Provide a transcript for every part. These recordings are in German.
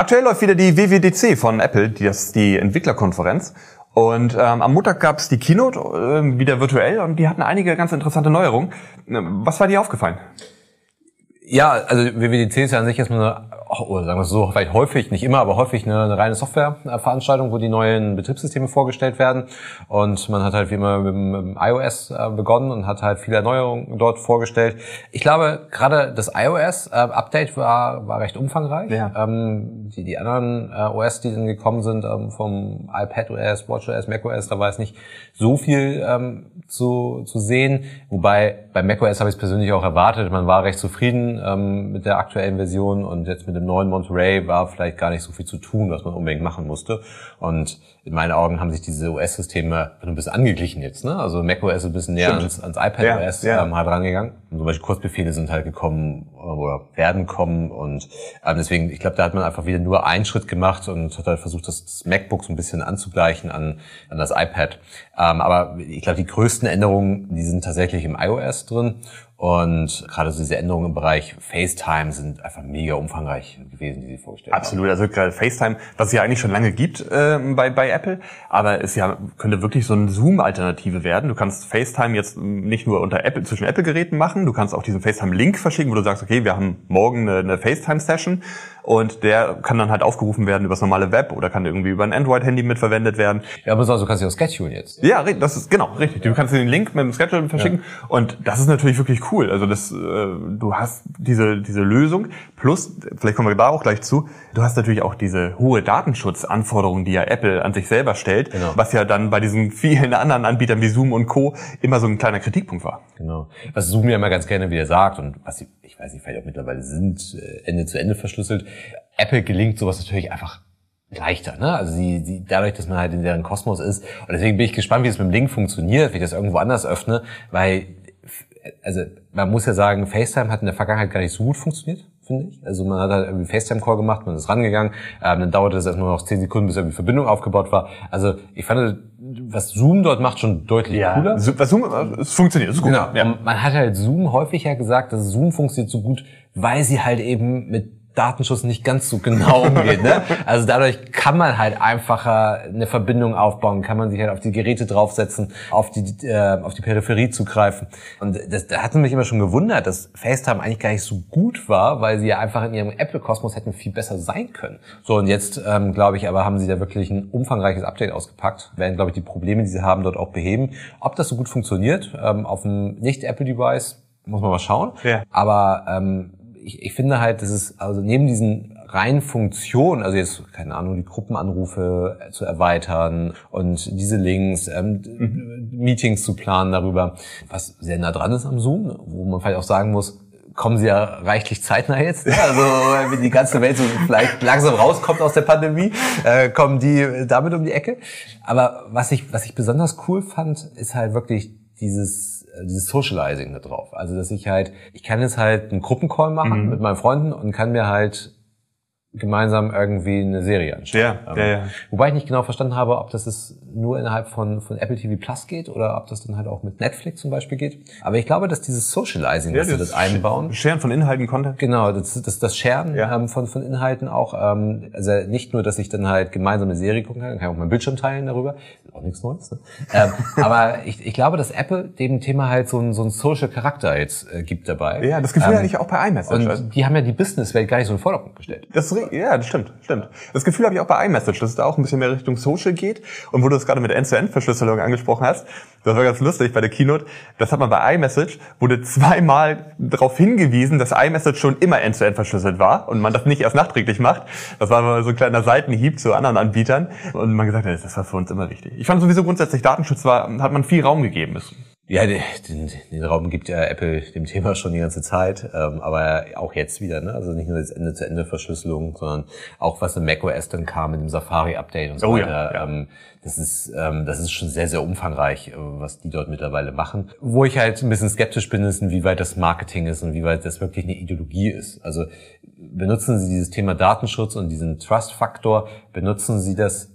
Aktuell läuft wieder die WWDC von Apple, die ist die Entwicklerkonferenz. Und ähm, am Montag gab es die Keynote äh, wieder virtuell und die hatten einige ganz interessante Neuerungen. Was war dir aufgefallen? Ja, also WWDC ist ja an sich erstmal eine oder sagen wir es so, vielleicht häufig, nicht immer, aber häufig eine, eine reine Softwareveranstaltung, wo die neuen Betriebssysteme vorgestellt werden. Und man hat halt wie immer mit dem iOS äh, begonnen und hat halt viele Erneuerungen dort vorgestellt. Ich glaube, gerade das iOS-Update war, war recht umfangreich. Ja. Ähm, die, die anderen äh, OS, die dann gekommen sind, ähm, vom iPadOS, WatchOS, macOS, da war es nicht so viel ähm, zu, zu sehen. Wobei bei macOS habe ich es persönlich auch erwartet. Man war recht zufrieden ähm, mit der aktuellen Version und jetzt mit dem neuen Monterey war vielleicht gar nicht so viel zu tun, was man unbedingt machen musste. Und in meinen Augen haben sich diese OS-Systeme ein bisschen angeglichen jetzt. Ne? Also macOS ist ein bisschen näher ans, ans iPadOS ja, ja. ähm, halt rangegangen. Und zum Beispiel Kurzbefehle sind halt gekommen äh, oder werden kommen. Und ähm, deswegen, ich glaube, da hat man einfach wieder nur einen Schritt gemacht und hat halt versucht, das, das MacBook so ein bisschen anzugleichen an, an das iPad. Ähm, aber ich glaube, die größten Änderungen, die sind tatsächlich im iOS drin. Und gerade so diese Änderungen im Bereich FaceTime sind einfach mega umfangreich gewesen, die sie vorgestellt Absolut. haben. Absolut. Also gerade FaceTime, was es ja eigentlich schon lange gibt äh, bei, bei Apple, aber es ja könnte wirklich so eine Zoom-Alternative werden. Du kannst FaceTime jetzt nicht nur unter Apple zwischen Apple-Geräten machen, du kannst auch diesen FaceTime-Link verschicken, wo du sagst, okay, wir haben morgen eine, eine FaceTime-Session und der kann dann halt aufgerufen werden über das normale Web oder kann irgendwie über ein Android-Handy mitverwendet werden. Ja, aber so also kannst du auch schedulen jetzt. Ja, das ist genau richtig. Du kannst den Link mit dem Schedule verschicken ja. und das ist natürlich wirklich cool. Also das, äh, du hast diese diese Lösung plus, vielleicht kommen wir da auch gleich zu. Du hast natürlich auch diese hohe Datenschutzanforderungen, die ja Apple an sich selber stellt, genau. was ja dann bei diesen vielen anderen Anbietern wie Zoom und Co. immer so ein kleiner Kritikpunkt war. Genau. Was Zoom ja immer ganz gerne wieder sagt und was sie, ich weiß nicht, vielleicht auch mittlerweile sind, äh, Ende zu Ende verschlüsselt. Apple gelingt sowas natürlich einfach leichter, ne? Also sie, sie, dadurch, dass man halt in deren Kosmos ist. Und deswegen bin ich gespannt, wie es mit dem Link funktioniert, wie ich das irgendwo anders öffne, weil also man muss ja sagen, FaceTime hat in der Vergangenheit gar nicht so gut funktioniert, finde ich. Also man hat halt irgendwie FaceTime-Call gemacht, man ist rangegangen, ähm, dann dauerte es erstmal noch zehn Sekunden, bis irgendwie Verbindung aufgebaut war. Also ich fand, was Zoom dort macht, schon deutlich ja. cooler. Was Zoom, es funktioniert, ist gut. Genau. Ja. man hat halt Zoom häufig ja gesagt, dass Zoom funktioniert so gut, weil sie halt eben mit Datenschutz nicht ganz so genau umgeht. Ne? Also dadurch kann man halt einfacher eine Verbindung aufbauen, kann man sich halt auf die Geräte draufsetzen, auf die, äh, auf die Peripherie zugreifen. Und das, da hat mich immer schon gewundert, dass FaceTime eigentlich gar nicht so gut war, weil sie ja einfach in ihrem Apple-Kosmos hätten viel besser sein können. So, und jetzt, ähm, glaube ich, aber haben sie da wirklich ein umfangreiches Update ausgepackt, werden, glaube ich, die Probleme, die sie haben, dort auch beheben. Ob das so gut funktioniert, ähm, auf einem Nicht-Apple-Device, muss man mal schauen. Ja. Aber ähm, ich, ich finde halt, dass es also neben diesen reinen Funktionen, also jetzt, keine Ahnung, die Gruppenanrufe zu erweitern und diese Links, ähm, mhm. Meetings zu planen darüber, was sehr nah dran ist am Zoom, wo man vielleicht auch sagen muss, kommen sie ja reichlich zeitnah jetzt. Ne? Also wenn die ganze Welt so vielleicht langsam rauskommt aus der Pandemie, äh, kommen die damit um die Ecke. Aber was ich, was ich besonders cool fand, ist halt wirklich dieses äh, dieses Socializing da drauf. Also dass ich halt, ich kann jetzt halt einen Gruppencall machen mhm. mit meinen Freunden und kann mir halt gemeinsam irgendwie eine Serie anschauen. Ja, ähm, ja, ja. Wobei ich nicht genau verstanden habe, ob das ist nur innerhalb von, von Apple TV Plus geht oder ob das dann halt auch mit Netflix zum Beispiel geht. Aber ich glaube, dass dieses Socializing, ja, das sie das einbauen. Sharen von Inhalten, Content. Genau, das, das, das Sharen ja. ähm, von, von Inhalten auch. Ähm, also nicht nur, dass ich dann halt gemeinsam eine Serie gucken kann, kann ich auch meinen Bildschirm teilen darüber. Ist auch nichts Neues. Ne? ähm, aber ich, ich glaube, dass Apple dem Thema halt so ein, so ein Social Charakter jetzt äh, gibt dabei. Ja, das Gefühl ähm, hatte ich auch bei iMessage. Und die haben ja die Businesswelt gar nicht so in den Vordergrund gestellt. Das, ja, das stimmt, stimmt. Das Gefühl habe ich auch bei iMessage, dass es da auch ein bisschen mehr Richtung Social geht. Und wo du es gerade mit End-to-End-Verschlüsselung angesprochen hast, das war ganz lustig bei der Keynote, das hat man bei iMessage, wurde zweimal darauf hingewiesen, dass iMessage schon immer End-to-End verschlüsselt war und man das nicht erst nachträglich macht. Das war mal so ein kleiner Seitenhieb zu anderen Anbietern und man gesagt hat, das war für uns immer wichtig. Ich fand sowieso grundsätzlich Datenschutz war, hat man viel Raum gegeben. Ja, den, den Raum gibt ja Apple dem Thema schon die ganze Zeit, ähm, aber auch jetzt wieder, ne? Also nicht nur das Ende-zu-Ende-Verschlüsselung, sondern auch was im macOS dann kam mit dem Safari-Update und so Oh weiter. ja, ja. Ähm, das ist, ähm, das ist schon sehr, sehr umfangreich, äh, was die dort mittlerweile machen. Wo ich halt ein bisschen skeptisch bin, ist, inwieweit das Marketing ist und wie weit das wirklich eine Ideologie ist. Also benutzen Sie dieses Thema Datenschutz und diesen Trust-Faktor, benutzen Sie das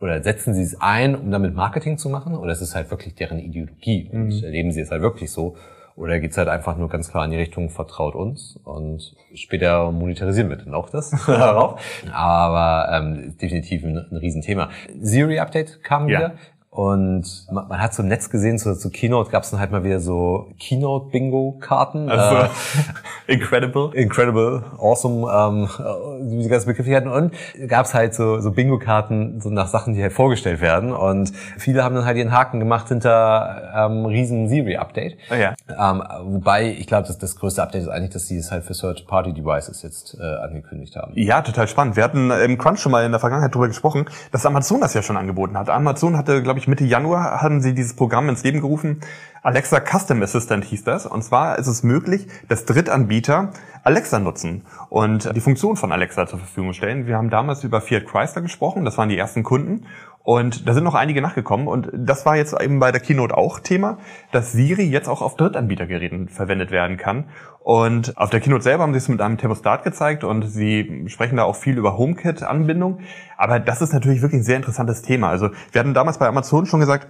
oder setzen Sie es ein, um damit Marketing zu machen? Oder ist es halt wirklich deren Ideologie? Und Mhm. erleben Sie es halt wirklich so? Oder geht's halt einfach nur ganz klar in die Richtung, vertraut uns und später monetarisieren wir dann auch das darauf. Aber ähm, definitiv ein, ein Riesenthema. Siri-Update kam Ja. wieder. Und man, man hat so im Netz gesehen, zu, zu Keynote gab's dann halt mal wieder so Keynote-Bingo-Karten. Also, Äh, incredible. Incredible, awesome, ähm, äh, die ganzen Begrifflichkeiten. Und gab's halt so, so Bingo-Karten so nach Sachen, die halt vorgestellt werden. Und viele haben dann halt ihren Haken gemacht hinter ähm, riesen Siri-Update. Ah, ja. Ähm, wobei, ich glaube, das, das größte Update ist eigentlich, dass sie es halt für Third-Party-Devices jetzt äh, angekündigt haben. Ja, total spannend. Wir hatten im Crunch schon mal in der Vergangenheit drüber gesprochen, dass Amazon das ja schon angeboten hat. Amazon hatte, glaube ich, Mitte Januar hatten sie dieses Programm ins Leben gerufen. Alexa Custom Assistant hieß das. Und zwar ist es möglich, dass Drittanbieter Alexa nutzen und die Funktion von Alexa zur Verfügung stellen. Wir haben damals über Fiat Chrysler gesprochen. Das waren die ersten Kunden. Und da sind noch einige nachgekommen. Und das war jetzt eben bei der Keynote auch Thema, dass Siri jetzt auch auf Drittanbietergeräten verwendet werden kann. Und auf der Keynote selber haben sie es mit einem Thermostat gezeigt und sie sprechen da auch viel über HomeKit-Anbindung. Aber das ist natürlich wirklich ein sehr interessantes Thema. Also wir hatten damals bei Amazon schon gesagt,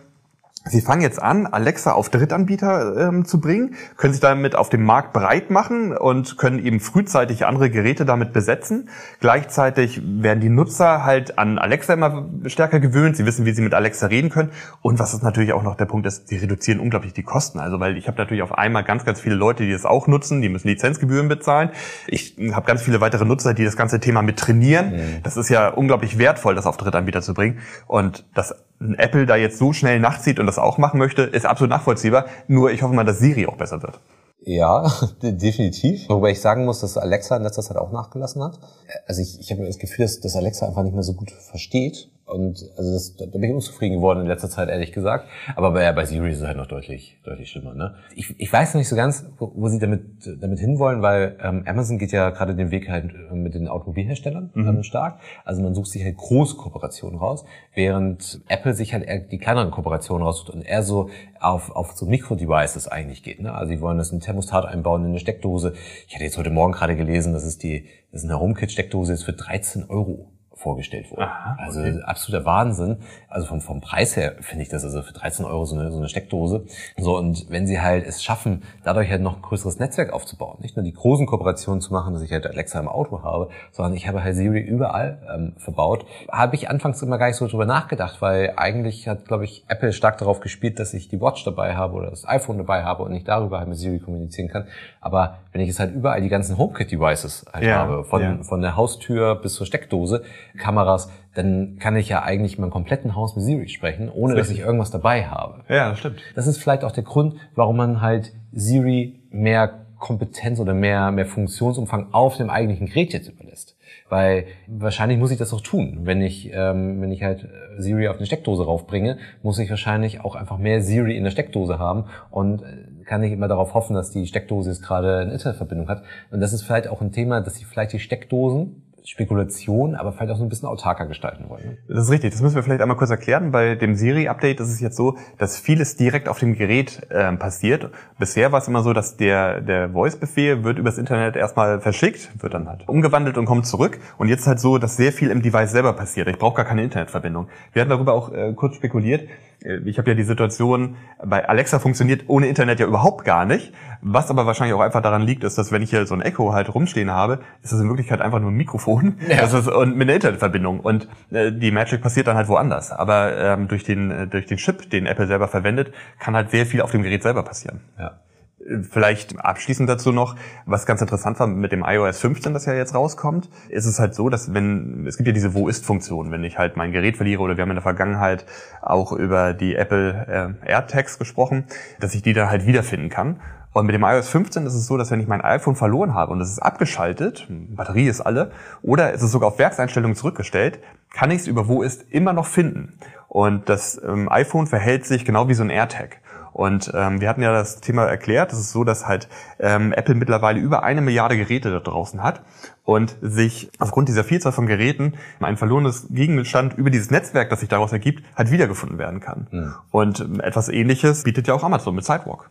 Sie fangen jetzt an, Alexa auf Drittanbieter ähm, zu bringen, können sich damit auf dem Markt breit machen und können eben frühzeitig andere Geräte damit besetzen. Gleichzeitig werden die Nutzer halt an Alexa immer stärker gewöhnt. Sie wissen, wie sie mit Alexa reden können. Und was ist natürlich auch noch der Punkt ist, sie reduzieren unglaublich die Kosten. Also weil ich habe natürlich auf einmal ganz, ganz viele Leute, die das auch nutzen, die müssen Lizenzgebühren bezahlen. Ich habe ganz viele weitere Nutzer, die das ganze Thema mit trainieren. Das ist ja unglaublich wertvoll, das auf Drittanbieter zu bringen. Und ein Apple da jetzt so schnell nachzieht und das auch machen möchte, ist absolut nachvollziehbar. Nur ich hoffe mal, dass Siri auch besser wird. Ja, de- definitiv. Wobei ich sagen muss, dass Alexa in letzter Zeit auch nachgelassen hat. Also ich, ich habe das Gefühl, dass, dass Alexa einfach nicht mehr so gut versteht. Und also das, da bin ich unzufrieden geworden in letzter Zeit, ehrlich gesagt. Aber bei, bei Siri ist es halt noch deutlich, deutlich schlimmer. Ne? Ich, ich weiß noch nicht so ganz, wo, wo sie damit, damit hinwollen, weil ähm, Amazon geht ja gerade den Weg halt äh, mit den Automobilherstellern ähm, stark. Also man sucht sich halt große Kooperationen raus, während Apple sich halt eher die kleineren Kooperationen raussucht und eher so auf, auf so Mikro-Devices eigentlich geht. Ne? Also sie wollen das in ein Thermostat einbauen, in eine Steckdose. Ich hatte jetzt heute Morgen gerade gelesen, dass es die, das ist eine HomeKit-Steckdose jetzt für 13 Euro vorgestellt wurde. Aha, Also absoluter Wahnsinn. Also vom, vom Preis her finde ich das also für 13 Euro so eine, so eine Steckdose. So und wenn sie halt es schaffen, dadurch halt noch ein größeres Netzwerk aufzubauen, nicht nur die großen Kooperationen zu machen, dass ich halt Alexa im Auto habe, sondern ich habe halt Siri überall ähm, verbaut, habe ich anfangs immer gar nicht so drüber nachgedacht, weil eigentlich hat, glaube ich, Apple stark darauf gespielt, dass ich die Watch dabei habe oder das iPhone dabei habe und ich darüber halt mit Siri kommunizieren kann. Aber wenn ich jetzt halt überall die ganzen HomeKit-Devices halt Ja, habe, von, ja. von der Haustür bis zur Steckdose, Kameras, dann kann ich ja eigentlich mein kompletten Haus mit Siri sprechen, ohne dass ich irgendwas dabei habe. Ja, das stimmt. Das ist vielleicht auch der Grund, warum man halt Siri mehr Kompetenz oder mehr, mehr Funktionsumfang auf dem eigentlichen Gerät jetzt überlässt. Weil wahrscheinlich muss ich das auch tun. Wenn ich, ähm, wenn ich halt äh, Siri auf eine Steckdose raufbringe, muss ich wahrscheinlich auch einfach mehr Siri in der Steckdose haben und äh, kann nicht immer darauf hoffen, dass die Steckdose jetzt gerade eine Internetverbindung hat. Und das ist vielleicht auch ein Thema, dass sie vielleicht die Steckdosen Spekulation, aber vielleicht auch so ein bisschen autarker gestalten wollen. Ne? Das ist richtig. Das müssen wir vielleicht einmal kurz erklären. Bei dem Siri-Update ist es jetzt so, dass vieles direkt auf dem Gerät ähm, passiert. Bisher war es immer so, dass der, der Voice-Befehl wird übers Internet erstmal verschickt, wird dann halt umgewandelt und kommt zurück. Und jetzt halt so, dass sehr viel im Device selber passiert. Ich brauche gar keine Internetverbindung. Wir hatten darüber auch äh, kurz spekuliert. Äh, Ich habe ja die Situation, bei Alexa funktioniert ohne Internet ja überhaupt gar nicht. Was aber wahrscheinlich auch einfach daran liegt, ist, dass wenn ich hier so ein Echo halt rumstehen habe, ist das in Wirklichkeit einfach nur ein Mikrofon Ja. das ist, und mit einer Internetverbindung. Und äh, die Magic passiert dann halt woanders. Aber ähm, durch, den, äh, durch den Chip, den Apple selber verwendet, kann halt sehr viel auf dem Gerät selber passieren. Ja. Äh, Vielleicht abschließend dazu noch, was ganz interessant war mit dem iOS 15, das ja jetzt rauskommt, ist es halt so, dass wenn, es gibt ja diese Wo-ist-Funktion, wenn ich halt mein Gerät verliere oder wir haben in der Vergangenheit auch über die Apple äh, AirTags gesprochen, dass ich die da halt wiederfinden kann. Und mit dem iOS 15 ist es so, dass wenn ich mein iPhone verloren habe und es ist abgeschaltet, Batterie ist alle, oder es ist sogar auf Werkseinstellungen zurückgestellt, kann ich es über Wo ist immer noch finden. Und das ähm, iPhone verhält sich genau wie so ein AirTag. Und ähm, wir hatten ja das Thema erklärt. Es ist so, dass halt ähm, Apple mittlerweile über eine Milliarde Geräte da draußen hat und sich aufgrund dieser Vielzahl von Geräten ein verlorenes Gegenstand über dieses Netzwerk, das sich daraus ergibt, halt wiedergefunden werden kann. Mhm. Und ähm, etwas Ähnliches bietet ja auch Amazon mit Sidewalk.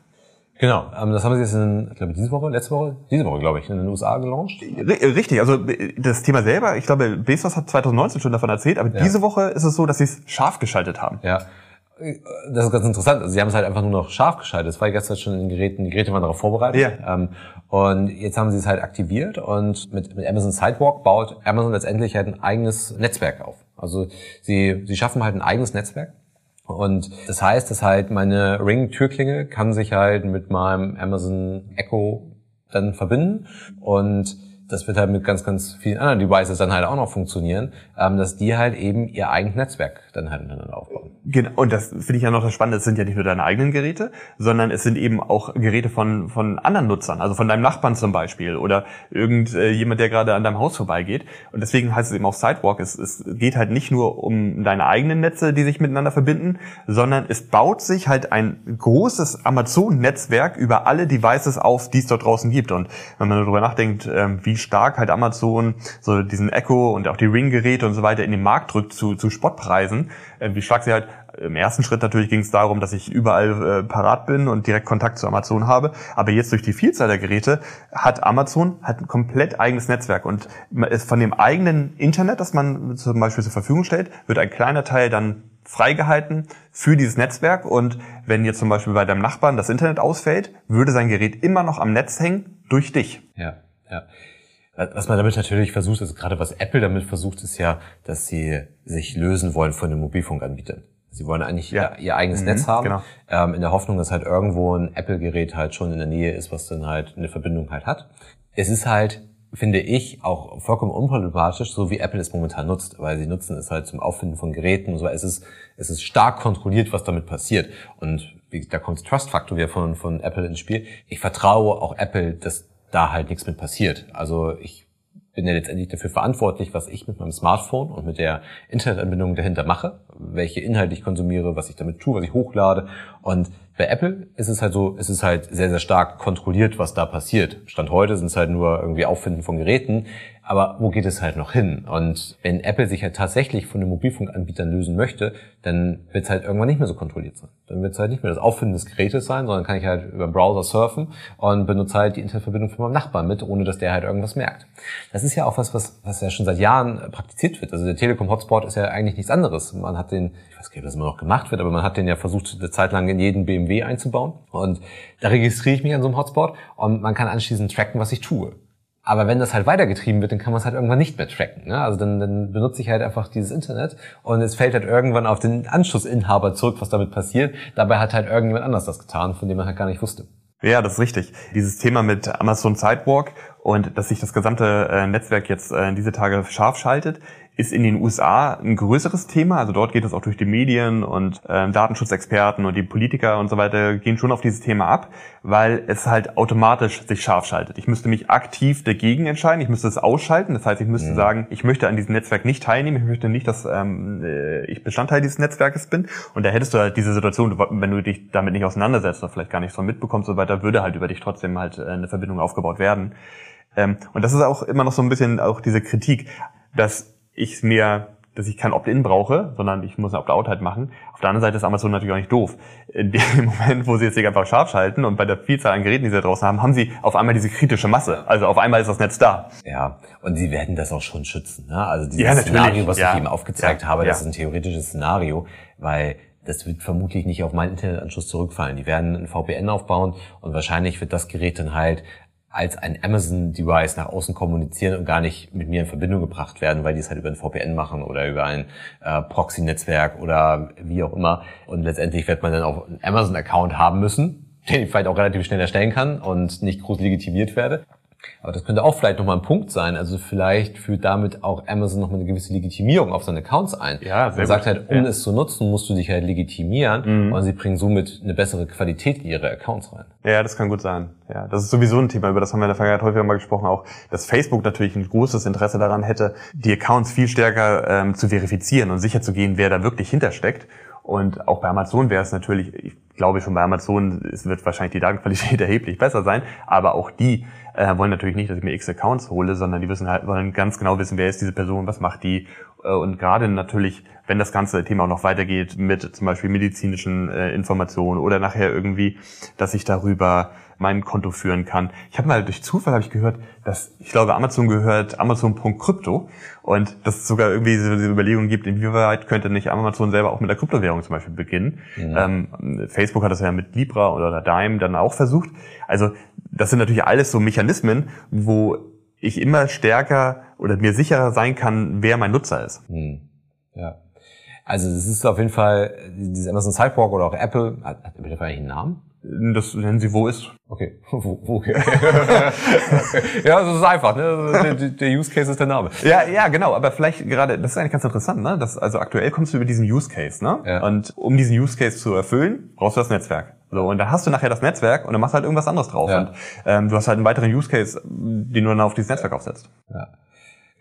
Genau, ähm, das haben sie jetzt in, ich glaube, diese Woche, letzte Woche, diese Woche, glaube ich, in den USA gelauncht. Richtig, also das Thema selber, ich glaube, Bezos hat 2019 schon davon erzählt, aber ja. diese Woche ist es so, dass sie es scharf geschaltet haben. Ja, das ist ganz interessant. Also sie haben es halt einfach nur noch scharf geschaltet. Das war gestern schon in den Geräten, die Geräte waren darauf vorbereitet. Ja. Ähm, und jetzt haben sie es halt aktiviert und mit, mit Amazon Sidewalk baut Amazon letztendlich halt ein eigenes Netzwerk auf. Also sie, sie schaffen halt ein eigenes Netzwerk. Und das heißt, dass halt meine Ring-Türklinge kann sich halt mit meinem Amazon Echo dann verbinden. Und das wird halt mit ganz, ganz vielen anderen Devices dann halt auch noch funktionieren, ähm, dass die halt eben ihr eigenes Netzwerk dann halt miteinander aufbauen. Genau, und das finde ich ja noch das Spannende, es sind ja nicht nur deine eigenen Geräte, sondern es sind eben auch Geräte von, von anderen Nutzern, also von deinem Nachbarn zum Beispiel oder irgendjemand, der gerade an deinem Haus vorbeigeht. Und deswegen heißt es eben auch Sidewalk, es, es geht halt nicht nur um deine eigenen Netze, die sich miteinander verbinden, sondern es baut sich halt ein großes Amazon-Netzwerk über alle Devices auf, die es dort draußen gibt. Und wenn man darüber nachdenkt, ähm, wie stark halt Amazon so diesen Echo und auch die Ring-Geräte und so weiter in den Markt drückt zu, zu Spottpreisen, äh, wie stark sie halt im ersten Schritt natürlich ging es darum, dass ich überall äh, parat bin und direkt Kontakt zu Amazon habe. Aber jetzt durch die Vielzahl der Geräte hat Amazon hat ein komplett eigenes Netzwerk und von dem eigenen Internet, das man zum Beispiel zur Verfügung stellt, wird ein kleiner Teil dann freigehalten für dieses Netzwerk. Und wenn jetzt zum Beispiel bei deinem Nachbarn das Internet ausfällt, würde sein Gerät immer noch am Netz hängen durch dich. Ja, ja. Was man damit natürlich versucht, ist gerade was Apple damit versucht, ist ja, dass sie sich lösen wollen von den Mobilfunkanbietern. Sie wollen eigentlich ja. ihr, eigenes mhm, Netz haben, genau. ähm, in der Hoffnung, dass halt irgendwo ein Apple-Gerät halt schon in der Nähe ist, was dann halt eine Verbindung halt hat. Es ist halt, finde ich, auch vollkommen unproblematisch, so wie Apple es momentan nutzt, weil sie nutzen es halt zum Auffinden von Geräten und so. Es ist, es ist stark kontrolliert, was damit passiert. Und da kommt Trust-Faktor wieder von, von Apple ins Spiel. Ich vertraue auch Apple, dass da halt nichts mit passiert. Also ich bin ja letztendlich dafür verantwortlich, was ich mit meinem Smartphone und mit der Internetanbindung dahinter mache, welche Inhalte ich konsumiere, was ich damit tue, was ich hochlade. Und bei Apple ist es halt so, ist es halt sehr, sehr stark kontrolliert, was da passiert. Stand heute sind es halt nur irgendwie Auffinden von Geräten. Aber wo geht es halt noch hin? Und wenn Apple sich halt tatsächlich von den Mobilfunkanbietern lösen möchte, dann wird es halt irgendwann nicht mehr so kontrolliert sein. Dann wird es halt nicht mehr das Auffinden des Gerätes sein, sondern kann ich halt über den Browser surfen und benutze halt die Internetverbindung von meinem Nachbarn mit, ohne dass der halt irgendwas merkt. Das ist ja auch was, was, was ja schon seit Jahren praktiziert wird. Also der Telekom-Hotspot ist ja eigentlich nichts anderes. Man hat den, ich weiß gar nicht, was immer noch gemacht wird, aber man hat den ja versucht, eine Zeit lang in jeden BMW einzubauen. Und da registriere ich mich an so einem Hotspot und man kann anschließend tracken, was ich tue. Aber wenn das halt weitergetrieben wird, dann kann man es halt irgendwann nicht mehr tracken. Ne? Also dann, dann benutze ich halt einfach dieses Internet und es fällt halt irgendwann auf den Anschlussinhaber zurück, was damit passiert. Dabei hat halt irgendjemand anders das getan, von dem man halt gar nicht wusste. Ja, das ist richtig. Dieses Thema mit Amazon Sidewalk und dass sich das gesamte äh, Netzwerk jetzt äh, diese Tage scharf schaltet, ist in den USA ein größeres Thema. Also dort geht es auch durch die Medien und äh, Datenschutzexperten und die Politiker und so weiter gehen schon auf dieses Thema ab, weil es halt automatisch sich scharf schaltet. Ich müsste mich aktiv dagegen entscheiden, ich müsste es ausschalten. Das heißt, ich müsste mhm. sagen, ich möchte an diesem Netzwerk nicht teilnehmen, ich möchte nicht, dass ähm, äh, ich Bestandteil dieses Netzwerkes bin. Und da hättest du halt diese Situation, wenn du dich damit nicht auseinandersetzt oder vielleicht gar nicht so mitbekommst und so weiter, würde halt über dich trotzdem halt äh, eine Verbindung aufgebaut werden. Ähm, und das ist auch immer noch so ein bisschen auch diese Kritik, dass ich mir, dass ich kein Opt-in brauche, sondern ich muss ein Opt-out halt machen. Auf der anderen Seite ist Amazon natürlich auch nicht doof. In dem Moment, wo sie jetzt hier einfach scharf schalten und bei der Vielzahl an Geräten, die sie da draußen haben, haben sie auf einmal diese kritische Masse. Also auf einmal ist das Netz da. Ja, und sie werden das auch schon schützen. Ne? Also dieses ja, Szenario, was ja. ich eben aufgezeigt ja. habe, das ist ein theoretisches Szenario, weil das wird vermutlich nicht auf meinen Internetanschluss zurückfallen. Die werden ein VPN aufbauen und wahrscheinlich wird das Gerät dann halt als ein Amazon-Device nach außen kommunizieren und gar nicht mit mir in Verbindung gebracht werden, weil die es halt über ein VPN machen oder über ein äh, Proxy-Netzwerk oder wie auch immer. Und letztendlich wird man dann auch einen Amazon-Account haben müssen, den ich vielleicht auch relativ schnell erstellen kann und nicht groß legitimiert werde. Aber das könnte auch vielleicht nochmal ein Punkt sein. Also vielleicht führt damit auch Amazon nochmal eine gewisse Legitimierung auf seine Accounts ein. Ja, sehr Man sagt halt, um ja. es zu nutzen, musst du dich halt legitimieren mhm. und sie bringen somit eine bessere Qualität in ihre Accounts rein. Ja, das kann gut sein. Ja, das ist sowieso ein Thema, über das haben wir in der Vergangenheit häufiger mal gesprochen, auch, dass Facebook natürlich ein großes Interesse daran hätte, die Accounts viel stärker ähm, zu verifizieren und sicherzugehen, wer da wirklich hintersteckt. Und auch bei Amazon wäre es natürlich, ich glaube schon bei Amazon, es wird wahrscheinlich die Datenqualität erheblich besser sein, aber auch die äh, wollen natürlich nicht, dass ich mir x Accounts hole, sondern die wissen halt, wollen ganz genau wissen, wer ist diese Person, was macht die. Äh, und gerade natürlich, wenn das ganze Thema auch noch weitergeht mit zum Beispiel medizinischen äh, Informationen oder nachher irgendwie, dass ich darüber mein Konto führen kann. Ich habe mal durch Zufall habe ich gehört, dass ich glaube Amazon gehört Amazon.Krypto und dass es sogar irgendwie so diese Überlegung gibt, inwieweit könnte nicht Amazon selber auch mit der Kryptowährung zum Beispiel beginnen. Mhm. Ähm, Facebook hat das ja mit Libra oder Dime dann auch versucht. Also das sind natürlich alles so Mechanismen, wo ich immer stärker oder mir sicherer sein kann, wer mein Nutzer ist. Mhm. Ja. Also das ist auf jeden Fall dieses Amazon Sidewalk oder auch Apple, hat, hat eigentlich einen Namen? Das nennen Sie wo ist. Okay. Wo, wo, ja, das ist einfach. Ne? Der, der, Use Case ist der Name. Ja, ja, genau. Aber vielleicht gerade, das ist eigentlich ganz interessant. Ne? Das, also aktuell kommst du über diesen Use Case. Ne? Ja. Und um diesen Use Case zu erfüllen, brauchst du das Netzwerk. So, und da hast du nachher das Netzwerk und dann machst du halt irgendwas anderes drauf. Ja. Und ähm, du hast halt einen weiteren Use Case, den du dann auf dieses Netzwerk aufsetzt. Ja,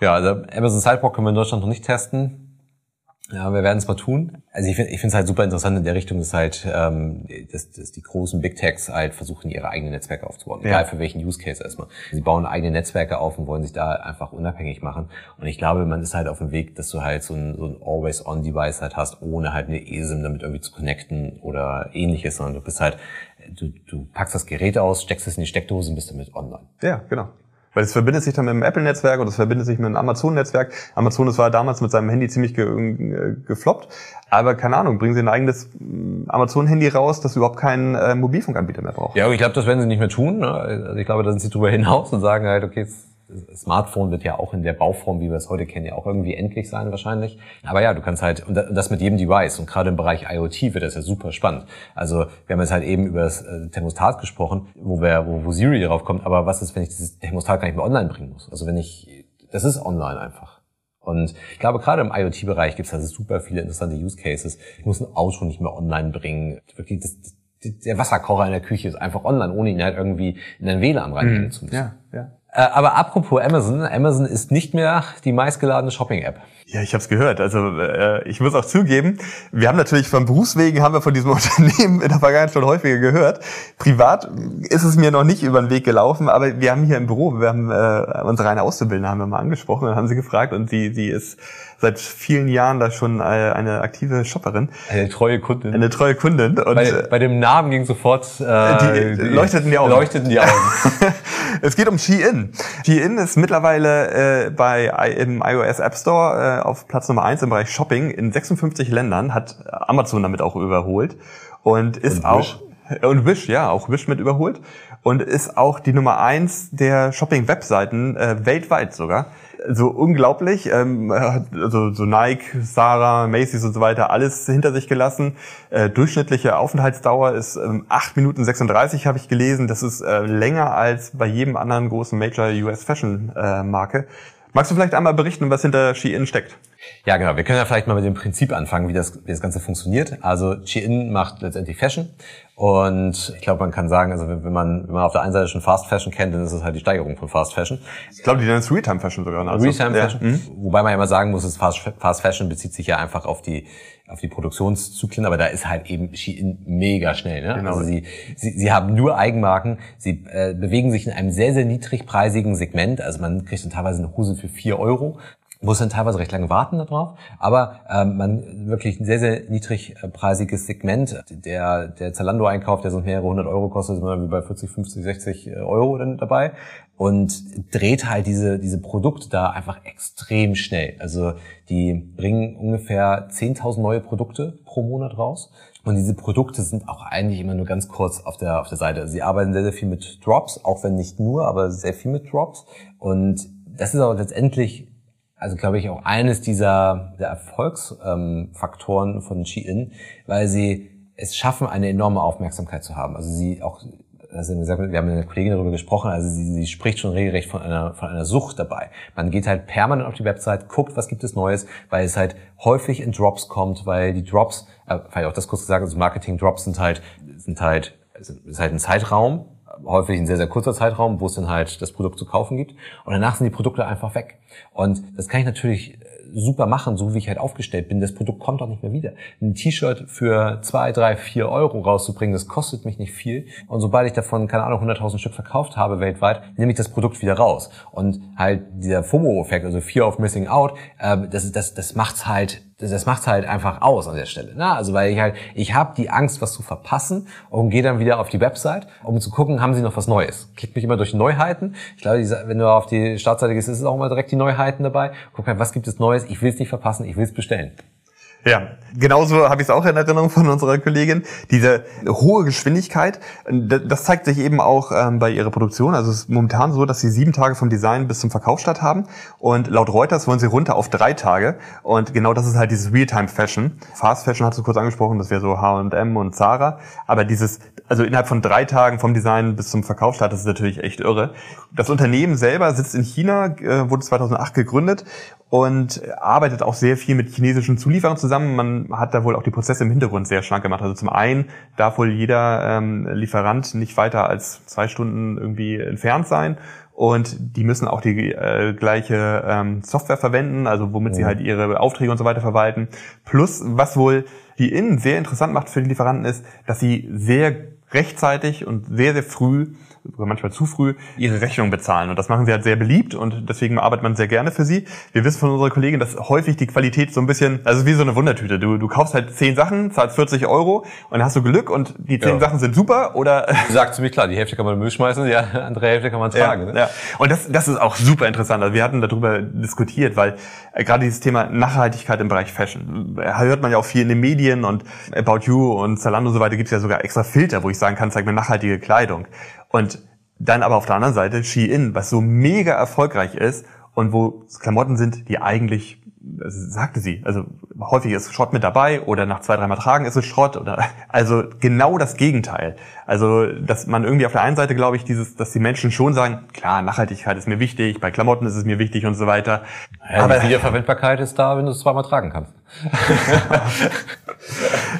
ja also Amazon Sidewalk können wir in Deutschland noch nicht testen. Ja, wir werden es mal tun. Also ich finde ich finde es halt super interessant in der Richtung, dass halt ähm, dass, dass die großen Big Techs halt versuchen, ihre eigenen Netzwerke aufzubauen. Ja. Egal für welchen Use Case erstmal. Sie bauen eigene Netzwerke auf und wollen sich da einfach unabhängig machen. Und ich glaube, man ist halt auf dem Weg, dass du halt so ein, so ein Always-On-Device halt hast, ohne halt eine ESIM damit irgendwie zu connecten oder ähnliches, sondern du bist halt, du, du packst das Gerät aus, steckst es in die Steckdose und bist damit online. Ja, genau. Weil es verbindet sich dann mit dem Apple-Netzwerk und es verbindet sich mit dem Amazon-Netzwerk. Amazon, das war damals mit seinem Handy ziemlich ge äh, gefloppt. Aber keine Ahnung, bringen sie ein eigenes mm, Amazon-Handy raus, das überhaupt keinen äh, Mobilfunkanbieter mehr braucht. Ja, aber ich glaube, das werden sie nicht mehr tun. Ne? Also ich glaube, da sind sie drüber hinaus und sagen halt, okay, Smartphone wird ja auch in der Bauform, wie wir es heute kennen, ja auch irgendwie endlich sein wahrscheinlich. Aber ja, du kannst halt, und das mit jedem Device, und gerade im Bereich IoT wird das ja super spannend. Also wir haben jetzt halt eben über das äh, Thermostat gesprochen, wo, wir, wo, wo Siri darauf kommt, aber was ist, wenn ich dieses Thermostat gar nicht mehr online bringen muss? Also wenn ich, das ist online einfach. Und ich glaube, gerade im IoT-Bereich gibt es also super viele interessante Use Cases. Ich muss ein Auto nicht mehr online bringen. Wirklich, das, der Wasserkocher in der Küche ist einfach online, ohne ihn halt irgendwie in ein WLAN reinhängen mhm. zu müssen. Ja, ja. Äh, aber apropos Amazon, Amazon ist nicht mehr die meistgeladene Shopping-App. Ja, ich habe es gehört. Also äh, ich muss auch zugeben, wir haben natürlich von Berufswegen haben wir von diesem Unternehmen in der Vergangenheit schon häufiger gehört. Privat ist es mir noch nicht über den Weg gelaufen, aber wir haben hier im Büro, wir haben äh, unsere reine Auszubildende haben wir mal angesprochen und haben sie gefragt und sie, sie ist seit vielen Jahren da schon äh, eine aktive Shopperin. Eine treue Kundin. Eine treue Kundin. Und bei, bei dem Namen ging sofort äh, die, leuchteten die Augen. Leuchteten die Augen. es geht um Shein. Shein ist mittlerweile äh, bei im iOS App Store äh, auf Platz Nummer eins im Bereich Shopping in 56 Ländern, hat Amazon damit auch überholt und ist und auch und Wish, ja, auch Wish mit überholt und ist auch die Nummer eins der Shopping-Webseiten äh, weltweit sogar so unglaublich. Ähm, also so Nike, Sarah, Macy's und so weiter, alles hinter sich gelassen. Äh, durchschnittliche Aufenthaltsdauer ist ähm, 8 Minuten 36, habe ich gelesen. Das ist äh, länger als bei jedem anderen großen Major US Fashion äh, Marke. Magst du vielleicht einmal berichten, was hinter Shein steckt? Ja, genau. Wir können ja vielleicht mal mit dem Prinzip anfangen, wie das, wie das Ganze funktioniert. Also Shein macht letztendlich Fashion und ich glaube, man kann sagen, also wenn man, wenn man auf der einen Seite schon Fast Fashion kennt, dann ist es halt die Steigerung von Fast Fashion. Ich glaube, die nennen es Realtime Fashion sogar. Also. Realtime Fashion. Ja. Mhm. Wobei man ja immer sagen muss, dass Fast, Fast Fashion bezieht sich ja einfach auf die auf die Produktionszyklen, aber da ist halt eben Shein mega schnell. Ne? Genau. Also sie, sie, sie haben nur Eigenmarken, sie äh, bewegen sich in einem sehr, sehr niedrigpreisigen Segment. Also man kriegt dann teilweise eine Hose für vier Euro muss dann teilweise recht lange warten darauf, aber ähm, man wirklich ein sehr, sehr niedrigpreisiges Segment. Der, der Zalando-Einkauf, der so mehrere hundert Euro kostet, ist man wie bei 40, 50, 60 Euro dann dabei und dreht halt diese, diese Produkte da einfach extrem schnell. Also die bringen ungefähr 10.000 neue Produkte pro Monat raus. Und diese Produkte sind auch eigentlich immer nur ganz kurz auf der, auf der Seite. Sie arbeiten sehr, sehr viel mit Drops, auch wenn nicht nur, aber sehr viel mit Drops. Und das ist aber letztendlich also glaube ich auch eines dieser, der Erfolgsfaktoren ähm, von Shein, weil sie es schaffen, eine enorme Aufmerksamkeit zu haben. Also sie auch, also wir haben mit einer Kollegin darüber gesprochen, also sie, sie spricht schon regelrecht von einer, von einer Sucht dabei. Man geht halt permanent auf die Website, guckt, was gibt es Neues, weil es halt häufig in Drops kommt, weil die Drops, äh, vielleicht auch das kurz gesagt, also Marketing-Drops sind halt, sind halt, ist halt ein Zeitraum, häufig ein sehr, sehr kurzer Zeitraum, wo es dann halt das Produkt zu kaufen gibt. Und danach sind die Produkte einfach weg. Und das kann ich natürlich super machen, so wie ich halt aufgestellt bin, das Produkt kommt auch nicht mehr wieder. Ein T-Shirt für zwei, drei, vier Euro rauszubringen, das kostet mich nicht viel. Und sobald ich davon, keine Ahnung, 100.000 Stück verkauft habe weltweit, nehme ich das Produkt wieder raus. Und halt dieser FOMO-Effekt, also Fear of Missing Out, äh, das, das, das macht's halt das macht's halt einfach aus an der Stelle. Ne? Also weil ich halt, ich habe die Angst, was zu verpassen und gehe dann wieder auf die Website, um zu gucken, haben sie noch was Neues. Klickt mich immer durch Neuheiten. Ich glaube, wenn du auf die Startseite gehst, ist es auch immer direkt die Neuheiten dabei. Guck halt, was gibt es Neues? Ich will es nicht verpassen, ich will es bestellen. Ja, genauso habe ich es auch in Erinnerung von unserer Kollegin. Diese hohe Geschwindigkeit, das zeigt sich eben auch ähm, bei ihrer Produktion. Also es ist momentan so, dass sie sieben Tage vom Design bis zum Verkaufsstart haben. Und laut Reuters wollen sie runter auf drei Tage. Und genau das ist halt dieses Realtime-Fashion. Fast Fashion hast du kurz angesprochen, das wäre so H&M und Zara. Aber dieses, also innerhalb von drei Tagen vom Design bis zum Verkaufsstart, das ist natürlich echt irre. Das Unternehmen selber sitzt in China, äh, wurde 2008 gegründet und arbeitet auch sehr viel mit chinesischen Zulieferern zusammen. Man hat da wohl auch die Prozesse im Hintergrund sehr schlank gemacht. Also zum einen darf wohl jeder ähm, Lieferant nicht weiter als zwei Stunden irgendwie entfernt sein. Und die müssen auch die äh, gleiche ähm, Software verwenden, also womit ja. sie halt ihre Aufträge und so weiter verwalten. Plus, was wohl die Innen sehr interessant macht für die Lieferanten ist, dass sie sehr rechtzeitig und sehr, sehr früh manchmal zu früh, ihre Rechnung bezahlen. Und das machen sie halt sehr beliebt und deswegen arbeitet man sehr gerne für sie. Wir wissen von unserer Kollegin, dass häufig die Qualität so ein bisschen, also wie so eine Wundertüte. Du, du kaufst halt zehn Sachen, zahlst 40 Euro und dann hast du Glück und die zehn ja. Sachen sind super oder... Sagt ziemlich klar, die Hälfte kann man in den Müll schmeißen, die andere Hälfte kann man tragen. Ja, ne? ja. Und das, das ist auch super interessant. Also wir hatten darüber diskutiert, weil äh, gerade dieses Thema Nachhaltigkeit im Bereich Fashion, äh, hört man ja auch viel in den Medien und About You und Zalando und so weiter gibt es ja sogar extra Filter, wo ich sagen kann, zeig mir nachhaltige Kleidung. Und dann aber auf der anderen Seite Shein, was so mega erfolgreich ist und wo Klamotten sind, die eigentlich also sagte sie, also häufig ist Schrott mit dabei oder nach zwei, dreimal tragen ist es Schrott oder also genau das Gegenteil. Also dass man irgendwie auf der einen Seite glaube ich dieses, dass die Menschen schon sagen, klar Nachhaltigkeit ist mir wichtig, bei Klamotten ist es mir wichtig und so weiter. Ja, aber die Wiederverwendbarkeit ist da, wenn du es zweimal tragen kannst.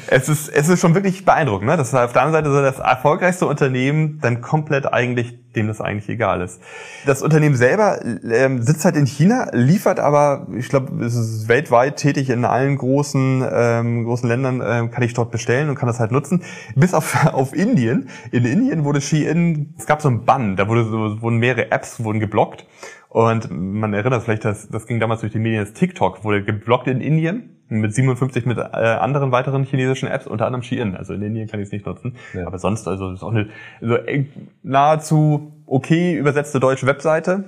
es ist es ist schon wirklich beeindruckend, ne? dass auf der anderen Seite so das erfolgreichste Unternehmen dann komplett eigentlich dem das eigentlich egal ist. Das Unternehmen selber ähm, sitzt halt in China, liefert aber, ich glaube, es ist weltweit tätig in allen großen ähm, großen Ländern, ähm, kann ich dort bestellen und kann das halt nutzen. Bis auf auf Indien. In Indien wurde Shein, es gab so einen Bann, da wurde so, wurden mehrere Apps wurden geblockt und man erinnert vielleicht, dass das ging damals durch die Medien, das TikTok wurde geblockt in Indien mit 57 mit äh, anderen weiteren chinesischen Apps, unter anderem Shein. Also in Indien kann ich es nicht nutzen. Ja. Aber sonst, also ist auch eine also, nahezu okay übersetzte deutsche Webseite.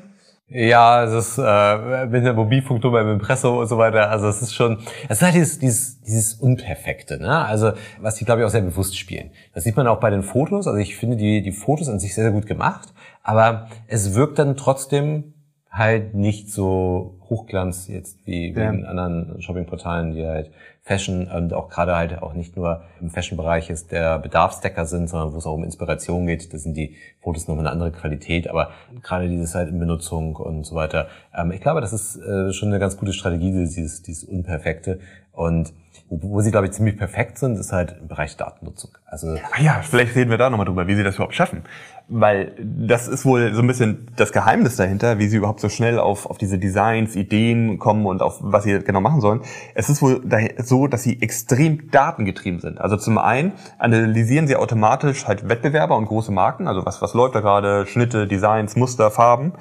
Ja, es ist äh, mit der Mobilfunknummer im Impresso und so weiter. Also es ist schon, es ist halt dieses, dieses, dieses Unperfekte, ne? Also was die, glaube ich, auch sehr bewusst spielen. Das sieht man auch bei den Fotos. Also ich finde die, die Fotos an sich sehr, sehr gut gemacht, aber es wirkt dann trotzdem halt nicht so Hochglanz jetzt wie, ja. wie in anderen Shoppingportalen, die halt Fashion und auch gerade halt auch nicht nur im Fashion-Bereich ist, der Bedarfsdecker sind, sondern wo es auch um Inspiration geht. Das sind die Fotos nochmal eine andere Qualität, aber gerade dieses halt in Benutzung und so weiter. Ähm, ich glaube, das ist äh, schon eine ganz gute Strategie, dieses, dieses Unperfekte. Und wo, sie, glaube ich, ziemlich perfekt sind, ist halt im Bereich Datennutzung. Also ah ja, vielleicht reden wir da nochmal drüber, wie sie das überhaupt schaffen. Weil das ist wohl so ein bisschen das Geheimnis dahinter, wie sie überhaupt so schnell auf, auf diese Designs, Ideen kommen und auf was sie genau machen sollen. Es ist wohl so, dass sie extrem datengetrieben sind. Also zum einen analysieren sie automatisch halt Wettbewerber und große Marken, also was, was läuft da gerade, Schnitte, Designs, Muster, Farben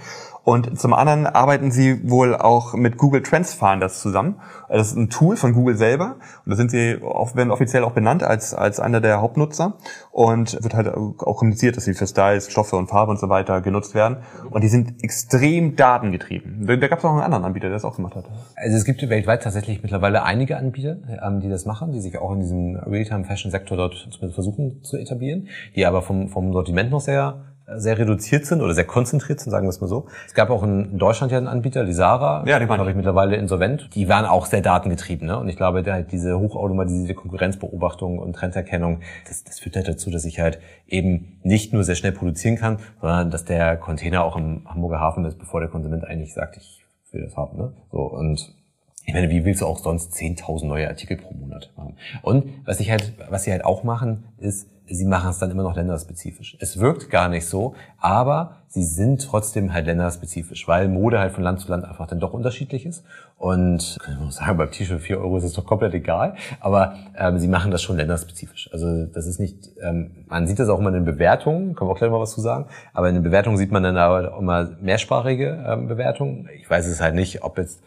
und zum anderen arbeiten sie wohl auch mit Google Trends Finders zusammen. Das ist ein Tool von Google selber. Und da sind sie, werden offiziell auch benannt als, als einer der Hauptnutzer. Und wird halt auch kommuniziert, dass sie für Styles, Stoffe und Farbe und so weiter genutzt werden. Und die sind extrem datengetrieben. Da, da gab es auch einen anderen Anbieter, der das auch gemacht hat. Also es gibt weltweit tatsächlich mittlerweile einige Anbieter, ähm, die das machen, die sich auch in diesem Realtime-Fashion-Sektor dort versuchen zu etablieren, die aber vom, vom Sortiment noch sehr sehr reduziert sind oder sehr konzentriert sind, sagen wir es mal so. Es gab auch in Deutschland ja einen Anbieter, die Sarah, ja, die glaube ich mittlerweile insolvent. Die waren auch sehr datengetrieben, ne? Und ich glaube, halt diese hochautomatisierte Konkurrenzbeobachtung und Trenderkennung, das, das führt halt dazu, dass ich halt eben nicht nur sehr schnell produzieren kann, sondern dass der Container auch im Hamburger Hafen ist, bevor der Konsument eigentlich sagt, ich will das haben, ne? So und ich meine, wie willst du auch sonst 10.000 neue Artikel pro Monat machen? Und was ich halt, was sie halt auch machen, ist, sie machen es dann immer noch länderspezifisch. Es wirkt gar nicht so, aber sie sind trotzdem halt länderspezifisch, weil Mode halt von Land zu Land einfach dann doch unterschiedlich ist. Und kann mal sagen, beim T-Shirt 4 Euro ist es doch komplett egal, aber ähm, sie machen das schon länderspezifisch. Also das ist nicht, ähm, man sieht das auch immer in den Bewertungen, können wir auch gleich mal was zu sagen, aber in den Bewertungen sieht man dann aber immer mehrsprachige ähm, Bewertungen. Ich weiß es halt nicht, ob jetzt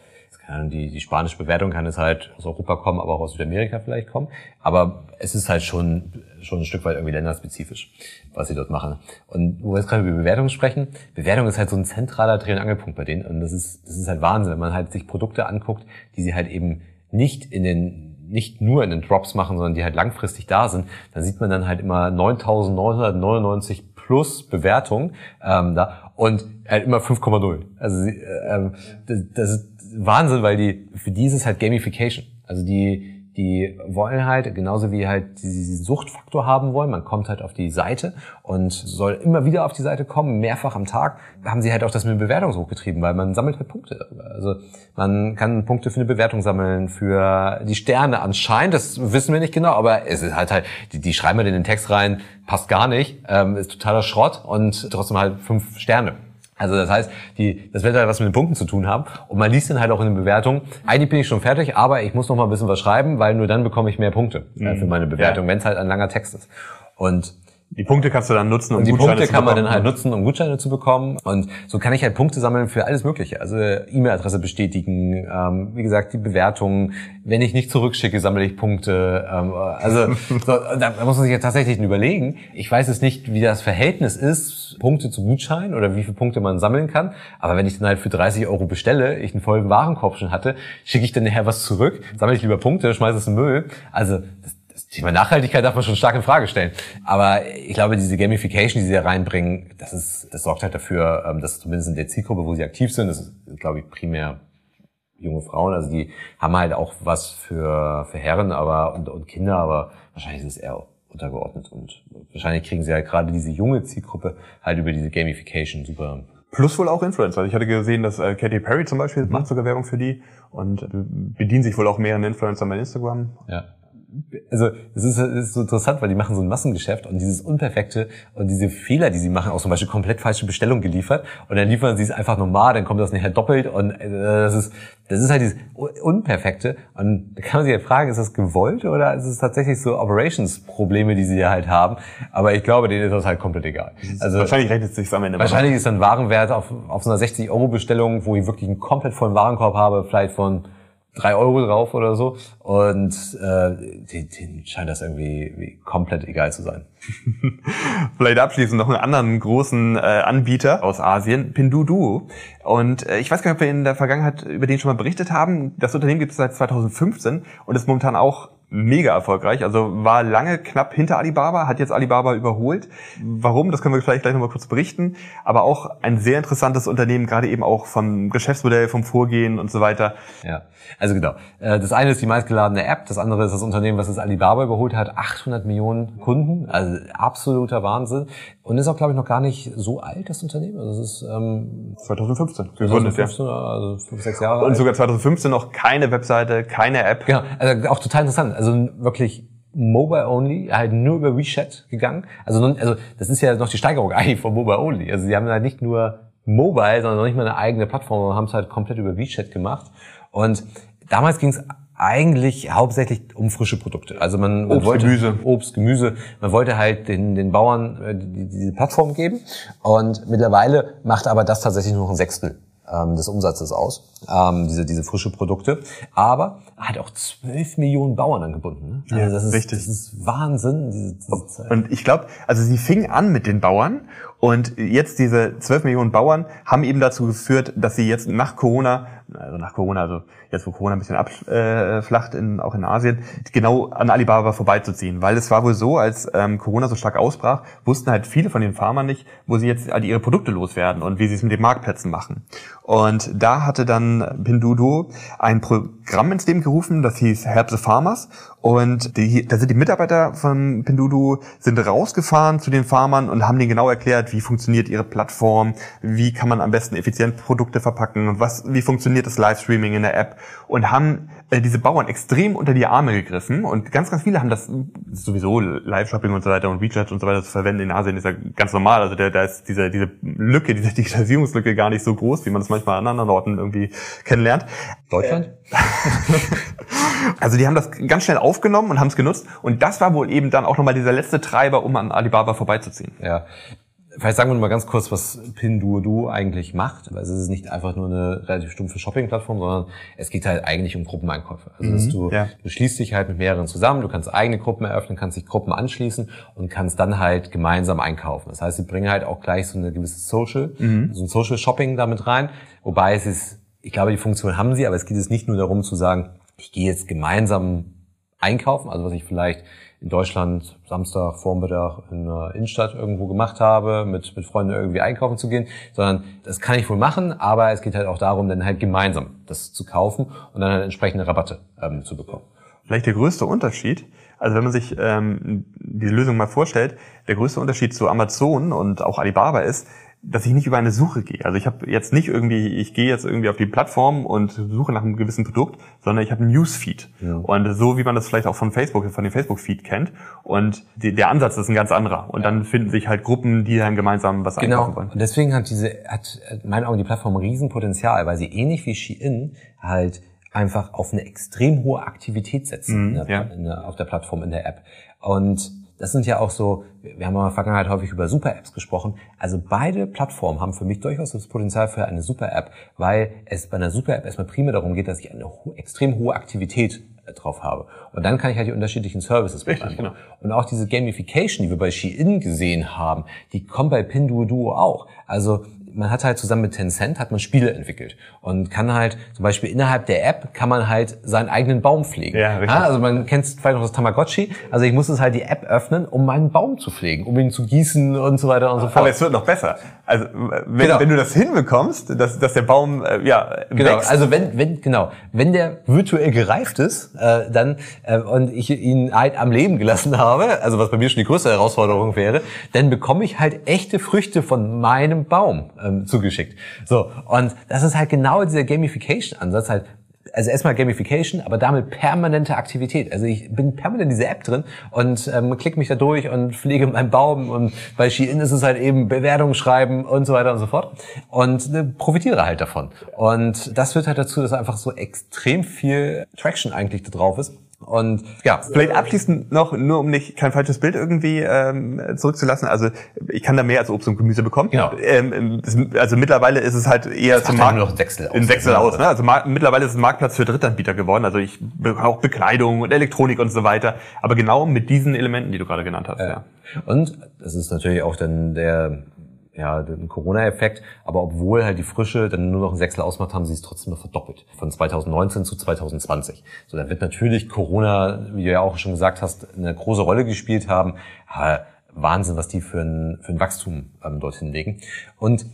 die, die spanische Bewertung kann es halt aus Europa kommen, aber auch aus Südamerika vielleicht kommen. Aber es ist halt schon, schon ein Stück weit irgendwie länderspezifisch, was sie dort machen. Und wo wir jetzt gerade über Bewertung sprechen, Bewertung ist halt so ein zentraler Dreh- und Angelpunkt bei denen. Und das ist, das ist halt Wahnsinn, wenn man halt sich Produkte anguckt, die sie halt eben nicht in den nicht nur in den Drops machen, sondern die halt langfristig da sind, dann sieht man dann halt immer 9.999 plus Bewertungen ähm, da und halt immer 5,0. Also äh, ähm, das, das Wahnsinn, weil die für die ist es halt Gamification. Also die die wollen halt, genauso wie halt diesen Suchtfaktor haben wollen, man kommt halt auf die Seite und soll immer wieder auf die Seite kommen, mehrfach am Tag, haben sie halt auch das mit Bewertung hochgetrieben, weil man sammelt halt Punkte. Also man kann Punkte für eine Bewertung sammeln, für die Sterne anscheinend, das wissen wir nicht genau, aber es ist halt halt, die, die schreiben halt in den Text rein, passt gar nicht, ähm, ist totaler Schrott und trotzdem halt fünf Sterne. Also das heißt, die, das wird halt was mit den Punkten zu tun haben. Und man liest dann halt auch in den Bewertungen, eigentlich bin ich schon fertig, aber ich muss noch mal ein bisschen was schreiben, weil nur dann bekomme ich mehr Punkte äh, für mhm. meine Bewertung, ja. wenn es halt ein langer Text ist. Und die Punkte kannst du dann nutzen, um und die Gutscheine Punkte kann man dann halt nutzen, um Gutscheine zu bekommen. Und so kann ich halt Punkte sammeln für alles Mögliche. Also E-Mail-Adresse bestätigen, ähm, wie gesagt, die Bewertungen. Wenn ich nicht zurückschicke, sammle ich Punkte. Ähm, also so, da muss man sich ja tatsächlich überlegen. Ich weiß es nicht, wie das Verhältnis ist, Punkte zu Gutschein oder wie viele Punkte man sammeln kann. Aber wenn ich dann halt für 30 Euro bestelle, ich einen vollen Warenkorb schon hatte, schicke ich dann nachher was zurück, sammle ich lieber Punkte, schmeiße es in Müll. Also das, Thema Nachhaltigkeit darf man schon stark in Frage stellen. Aber ich glaube, diese Gamification, die sie da reinbringen, das ist, das sorgt halt dafür, ähm, dass zumindest in der Zielgruppe, wo sie aktiv sind, das ist, glaube ich, primär junge Frauen, also die haben halt auch was für, für Herren aber, und, und Kinder, aber wahrscheinlich ist es eher untergeordnet und wahrscheinlich kriegen sie halt gerade diese junge Zielgruppe halt über diese Gamification super Plus wohl auch Influencer. Ich hatte gesehen, dass äh, Katy Perry zum Beispiel mhm. macht sogar Werbung für die und bedient sich wohl auch mehreren Influencern bei Instagram. Ja also es ist, es ist so interessant, weil die machen so ein Massengeschäft und dieses Unperfekte und diese Fehler, die sie machen, auch zum Beispiel komplett falsche Bestellung geliefert und dann liefern sie es einfach normal, dann kommt das nachher doppelt und äh, das ist das ist halt dieses Unperfekte und da kann man sich halt fragen, ist das gewollt oder ist es tatsächlich so Operations-Probleme, die sie halt haben? Aber ich glaube, denen ist das halt komplett egal. Also wahrscheinlich rechnet es sich am Ende. Wahrscheinlich ist dann Warenwert auf, auf so einer 60 Euro Bestellung, wo ich wirklich einen komplett vollen Warenkorb habe, vielleicht von drei Euro drauf oder so. Und äh, denen scheint das irgendwie komplett egal zu sein. Vielleicht abschließend noch einen anderen großen äh, Anbieter aus Asien, Pinduoduo. Und äh, ich weiß gar nicht, ob wir in der Vergangenheit über den schon mal berichtet haben. Das Unternehmen gibt es seit 2015 und ist momentan auch mega erfolgreich. Also war lange knapp hinter Alibaba, hat jetzt Alibaba überholt. Warum? Das können wir vielleicht gleich nochmal kurz berichten. Aber auch ein sehr interessantes Unternehmen, gerade eben auch vom Geschäftsmodell, vom Vorgehen und so weiter. Ja, also genau. Äh, das eine ist die meistgeladene App, das andere ist das Unternehmen, was das Alibaba überholt hat. 800 Millionen Kunden, also absoluter Wahnsinn. Und ist auch, glaube ich, noch gar nicht so alt, das Unternehmen. Also es ist ähm, 2015 gegründet, 2015, ja. also fünf, sechs Jahre Und alt. sogar 2015 noch keine Webseite, keine App. Genau, also auch total interessant. Also wirklich Mobile Only, halt nur über WeChat gegangen. Also, also das ist ja noch die Steigerung eigentlich von Mobile Only. Also sie haben halt nicht nur Mobile, sondern noch nicht mal eine eigene Plattform, sondern haben es halt komplett über WeChat gemacht. Und damals ging es eigentlich hauptsächlich um frische Produkte. Also man, Obst, wollte Gemüse. Obst, Gemüse. Man wollte halt den, den Bauern äh, die, diese Plattform geben. Und mittlerweile macht aber das tatsächlich nur noch ein Sechstel ähm, des Umsatzes aus, ähm, diese, diese frische Produkte. Aber hat auch zwölf Millionen Bauern angebunden. Ne? Also das ist, richtig. Das ist Wahnsinn. Diese, diese Zeit. Und ich glaube, also sie fing an mit den Bauern und jetzt diese zwölf Millionen Bauern haben eben dazu geführt, dass sie jetzt nach Corona, also nach Corona, also jetzt wo Corona ein bisschen abflacht, in, auch in Asien, genau an Alibaba vorbeizuziehen. Weil es war wohl so, als ähm, Corona so stark ausbrach, wussten halt viele von den Farmern nicht, wo sie jetzt ihre Produkte loswerden und wie sie es mit den Marktplätzen machen. Und da hatte dann Pinduoduo ein Programm ins Leben gerufen, das hieß Help the Farmers. Und da sind die Mitarbeiter von Pinduoduo sind rausgefahren zu den Farmern und haben denen genau erklärt, wie funktioniert ihre Plattform, wie kann man am besten effizient Produkte verpacken, was, wie funktioniert das Livestreaming in der App und haben äh, diese Bauern extrem unter die Arme gegriffen und ganz, ganz viele haben das sowieso Live-Shopping und so weiter und WeChat und so weiter zu verwenden in Asien ist ja ganz normal. Also da, da ist diese, diese Lücke, diese Digitalisierungslücke gar nicht so groß, wie man das manchmal an anderen Orten irgendwie kennenlernt. Deutschland? also die haben das ganz schnell aufgenommen und haben es genutzt und das war wohl eben dann auch nochmal dieser letzte Treiber, um an Alibaba vorbeizuziehen. Ja. Vielleicht sagen wir mal ganz kurz, was Pinduoduo eigentlich macht. Also es ist nicht einfach nur eine relativ stumpfe Shopping-Plattform, sondern es geht halt eigentlich um Gruppeneinkäufe. Also mhm, du, ja. du schließt dich halt mit mehreren zusammen, du kannst eigene Gruppen eröffnen, kannst dich Gruppen anschließen und kannst dann halt gemeinsam einkaufen. Das heißt, sie bringen halt auch gleich so eine gewisse Social, mhm. so ein Social Shopping damit rein. Wobei es ist, ich glaube, die Funktion haben sie, aber es geht jetzt nicht nur darum zu sagen, ich gehe jetzt gemeinsam einkaufen, also was ich vielleicht in Deutschland Samstag Vormittag in der Innenstadt irgendwo gemacht habe, mit, mit Freunden irgendwie einkaufen zu gehen, sondern das kann ich wohl machen, aber es geht halt auch darum, dann halt gemeinsam das zu kaufen und dann halt entsprechende Rabatte ähm, zu bekommen. Vielleicht der größte Unterschied, also wenn man sich ähm, diese Lösung mal vorstellt, der größte Unterschied zu Amazon und auch Alibaba ist, dass ich nicht über eine Suche gehe. Also ich habe jetzt nicht irgendwie, ich gehe jetzt irgendwie auf die Plattform und suche nach einem gewissen Produkt, sondern ich habe einen Newsfeed. Ja. Und so wie man das vielleicht auch von Facebook, von dem Facebook-Feed kennt. Und die, der Ansatz ist ein ganz anderer. Und ja. dann finden sich halt Gruppen, die dann gemeinsam was genau. einkaufen wollen. Und deswegen hat diese, hat in meinen Augen die Plattform ein Riesenpotenzial, weil sie ähnlich wie Shein halt einfach auf eine extrem hohe Aktivität setzen mhm, der, ja. in der, auf der Plattform, in der App. Und das sind ja auch so, wir haben in der Vergangenheit häufig über Super-Apps gesprochen. Also beide Plattformen haben für mich durchaus das Potenzial für eine Super-App, weil es bei einer Super-App erstmal primär darum geht, dass ich eine ho extrem hohe Aktivität äh, drauf habe. Und dann kann ich halt die unterschiedlichen Services Richtig, genau. Und auch diese Gamification, die wir bei Shein gesehen haben, die kommt bei Pinduoduo auch. Also man hat halt zusammen mit Tencent hat man Spiele entwickelt und kann halt zum Beispiel innerhalb der App kann man halt seinen eigenen Baum pflegen. Ja, richtig. also man kennt vielleicht noch das Tamagotchi. Also ich muss es halt die App öffnen, um meinen Baum zu pflegen, um ihn zu gießen und so weiter und so fort. Aber es wird noch besser. Also wenn, genau. wenn du das hinbekommst, dass, dass der Baum äh, ja genau. wächst. Also wenn wenn genau wenn der virtuell gereift ist, äh, dann äh, und ich ihn halt am Leben gelassen habe, also was bei mir schon die größte Herausforderung wäre, dann bekomme ich halt echte Früchte von meinem Baum ähm, zugeschickt. So, und das ist halt genau dieser Gamification-Ansatz, halt also erstmal Gamification, aber damit permanente Aktivität. Also ich bin permanent in dieser App drin und ähm, klicke mich da durch und pflege meinen Baum und bei Shein ist es halt eben Bewertungen schreiben und so weiter und so fort und äh, profitiere halt davon. Und das führt halt dazu, dass einfach so extrem viel Traction eigentlich da drauf ist. Und ja, vielleicht abschließend noch, nur um nicht kein falsches Bild irgendwie ähm, zurückzulassen. Also ich kann da mehr als Obst und Gemüse bekommen. Genau. Ähm, das, also mittlerweile ist es halt eher zum Markt noch Wechsel aus. Ein Wechsel aus. Ne? Also mittlerweile ist es ein Marktplatz für Drittanbieter geworden. Also ich auch Bekleidung und Elektronik und so weiter. Aber genau mit diesen Elementen, die du gerade genannt hast. Ja. ja. Und das ist natürlich auch dann der ja, den Corona-Effekt. Aber obwohl halt die Frische dann nur noch ein Sechstel ausmacht, haben sie es trotzdem noch verdoppelt. Von 2019 zu 2020. So, da wird natürlich Corona, wie du ja auch schon gesagt hast, eine große Rolle gespielt haben. Wahnsinn, was die für ein, für ein Wachstum ähm, dorthin legen. Und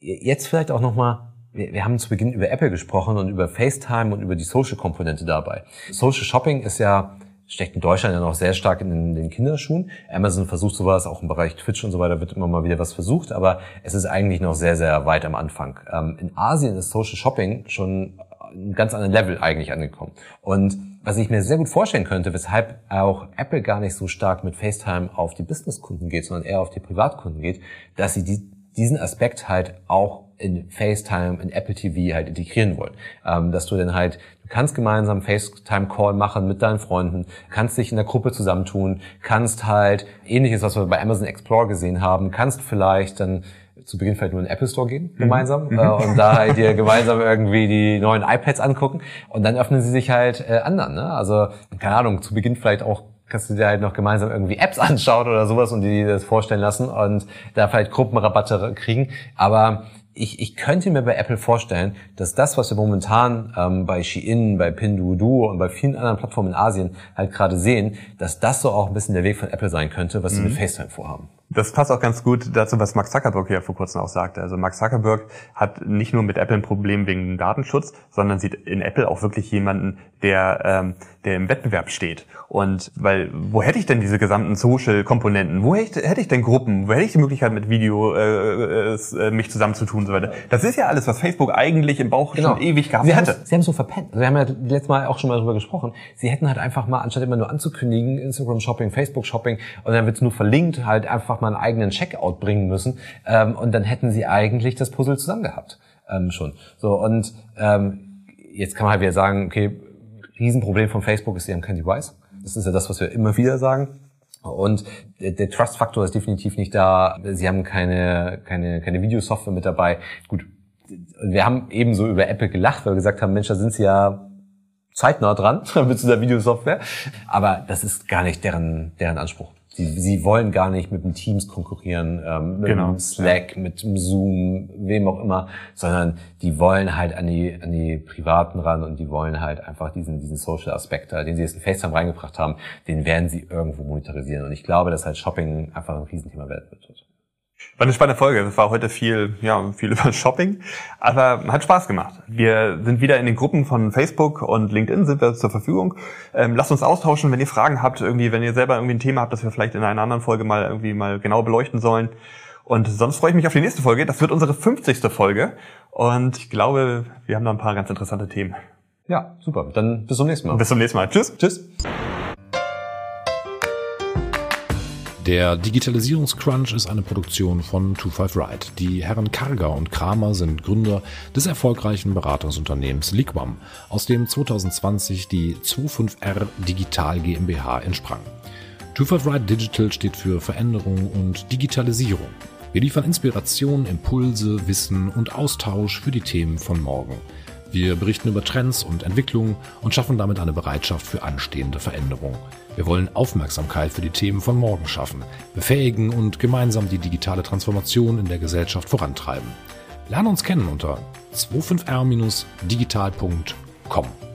jetzt vielleicht auch nochmal, wir, wir haben zu Beginn über Apple gesprochen und über FaceTime und über die Social-Komponente dabei. Social Shopping ist ja steckt in Deutschland ja noch sehr stark in den Kinderschuhen. Amazon versucht sowas, auch im Bereich Twitch und so weiter wird immer mal wieder was versucht, aber es ist eigentlich noch sehr, sehr weit am Anfang. Ähm, in Asien ist Social Shopping schon ein ganz anderen Level eigentlich angekommen. Und was ich mir sehr gut vorstellen könnte, weshalb auch Apple gar nicht so stark mit FaceTime auf die Businesskunden geht, sondern eher auf die Privatkunden geht, dass sie die, diesen Aspekt halt auch in FaceTime, in Apple TV halt integrieren wollen. Ähm, dass du dann halt, du kannst gemeinsam FaceTime-Call machen mit deinen Freunden, kannst dich in der Gruppe zusammentun, kannst halt, ähnliches, was wir bei Amazon Explore gesehen haben, kannst vielleicht dann zu Beginn vielleicht nur in den Apple Store gehen, mhm. gemeinsam, mhm. äh, und da halt dir gemeinsam irgendwie die neuen iPads angucken und dann öffnen sie sich halt äh, anderen. Ne? Also, keine Ahnung, zu Beginn vielleicht auch kannst du dir halt noch gemeinsam irgendwie Apps anschauen oder sowas und dir das vorstellen lassen und da vielleicht Gruppenrabatte kriegen. Aber ich, ich könnte mir bei Apple vorstellen, dass das, was wir momentan ähm, bei Shein, bei Pinduoduo und bei vielen anderen Plattformen in Asien halt gerade sehen, dass das so auch ein bisschen der Weg von Apple sein könnte, was sie mit mhm. FaceTime vorhaben. Das passt auch ganz gut dazu, was Mark Zuckerberg ja vor kurzem auch sagte. Also Mark Zuckerberg hat nicht nur mit Apple ein Problem wegen Datenschutz, sondern sieht in Apple auch wirklich jemanden, der, ähm, der im Wettbewerb steht. Und weil, wo hätte ich denn diese gesamten Social-Komponenten? Wo hätte, hätte ich denn Gruppen? Wo hätte ich die Möglichkeit, mit Video äh, äh, mich zusammenzutun und so weiter? Das ist ja alles, was Facebook eigentlich im Bauch genau. schon ewig gehabt sie hätte. Sie haben so verpennt. Also wir haben ja letztes Mal auch schon mal darüber gesprochen. Sie hätten halt einfach mal, anstatt immer nur anzukündigen, Instagram Shopping, Facebook Shopping, und dann wird es nur verlinkt, halt einfach mal einen eigenen Checkout bringen müssen. Ähm, und dann hätten sie eigentlich das Puzzle zusammen gehabt. Ähm, schon. So, und ähm, jetzt kann man halt wieder sagen, okay, Riesenproblem von Facebook ist, sie haben kein Device. Das ist ja das, was wir immer wieder sagen. Und der, Trust-Faktor ist definitiv nicht da. Sie haben keine, keine, keine Videosoftware mit dabei. Gut, wir haben eben so über Apple gelacht, weil wir gesagt haben, Mensch, da sind sie ja zeitnah dran mit dieser Videosoftware. Aber das ist gar nicht deren, deren Anspruch. Sie, sie wollen gar nicht mit dem Teams konkurrieren, ähm, mit genau. dem Slack, ja. mit dem Zoom, wem auch immer, sondern die wollen halt an die, an die Privaten ran und die wollen halt einfach diesen, diesen Social-Aspekt, den sie jetzt in FaceTime reingebracht haben, den werden sie irgendwo monetarisieren. Und ich glaube, dass halt Shopping einfach ein Riesenthema werden wird. War eine spannende Folge. Es war heute viel, ja, viel über Shopping, aber hat Spaß gemacht. Wir sind wieder in den Gruppen von Facebook und LinkedIn sind wir zur Verfügung. Ähm, lasst uns austauschen, wenn ihr Fragen habt, irgendwie, wenn ihr selber irgendwie ein Thema habt, das wir vielleicht in einer anderen Folge mal irgendwie mal genau beleuchten sollen. Und sonst freue ich mich auf die nächste Folge. Das wird unsere 50. Folge und ich glaube, wir haben da ein paar ganz interessante Themen. Ja, super. Dann bis zum nächsten Mal. Bis zum nächsten Mal. Tschüss. Tschüss. Der Digitalisierungscrunch ist eine Produktion von 25 Ride. Die Herren Karger und Kramer sind Gründer des erfolgreichen Beratungsunternehmens Liquam, aus dem 2020 die 25R Digital GmbH entsprang. 25 Ride Digital steht für Veränderung und Digitalisierung. Wir liefern Inspiration, Impulse, Wissen und Austausch für die Themen von morgen. Wir berichten über Trends und Entwicklungen und schaffen damit eine Bereitschaft für anstehende Veränderung. Wir wollen Aufmerksamkeit für die Themen von morgen schaffen, befähigen und gemeinsam die digitale Transformation in der Gesellschaft vorantreiben. Lerne uns kennen unter 25r-digital.com.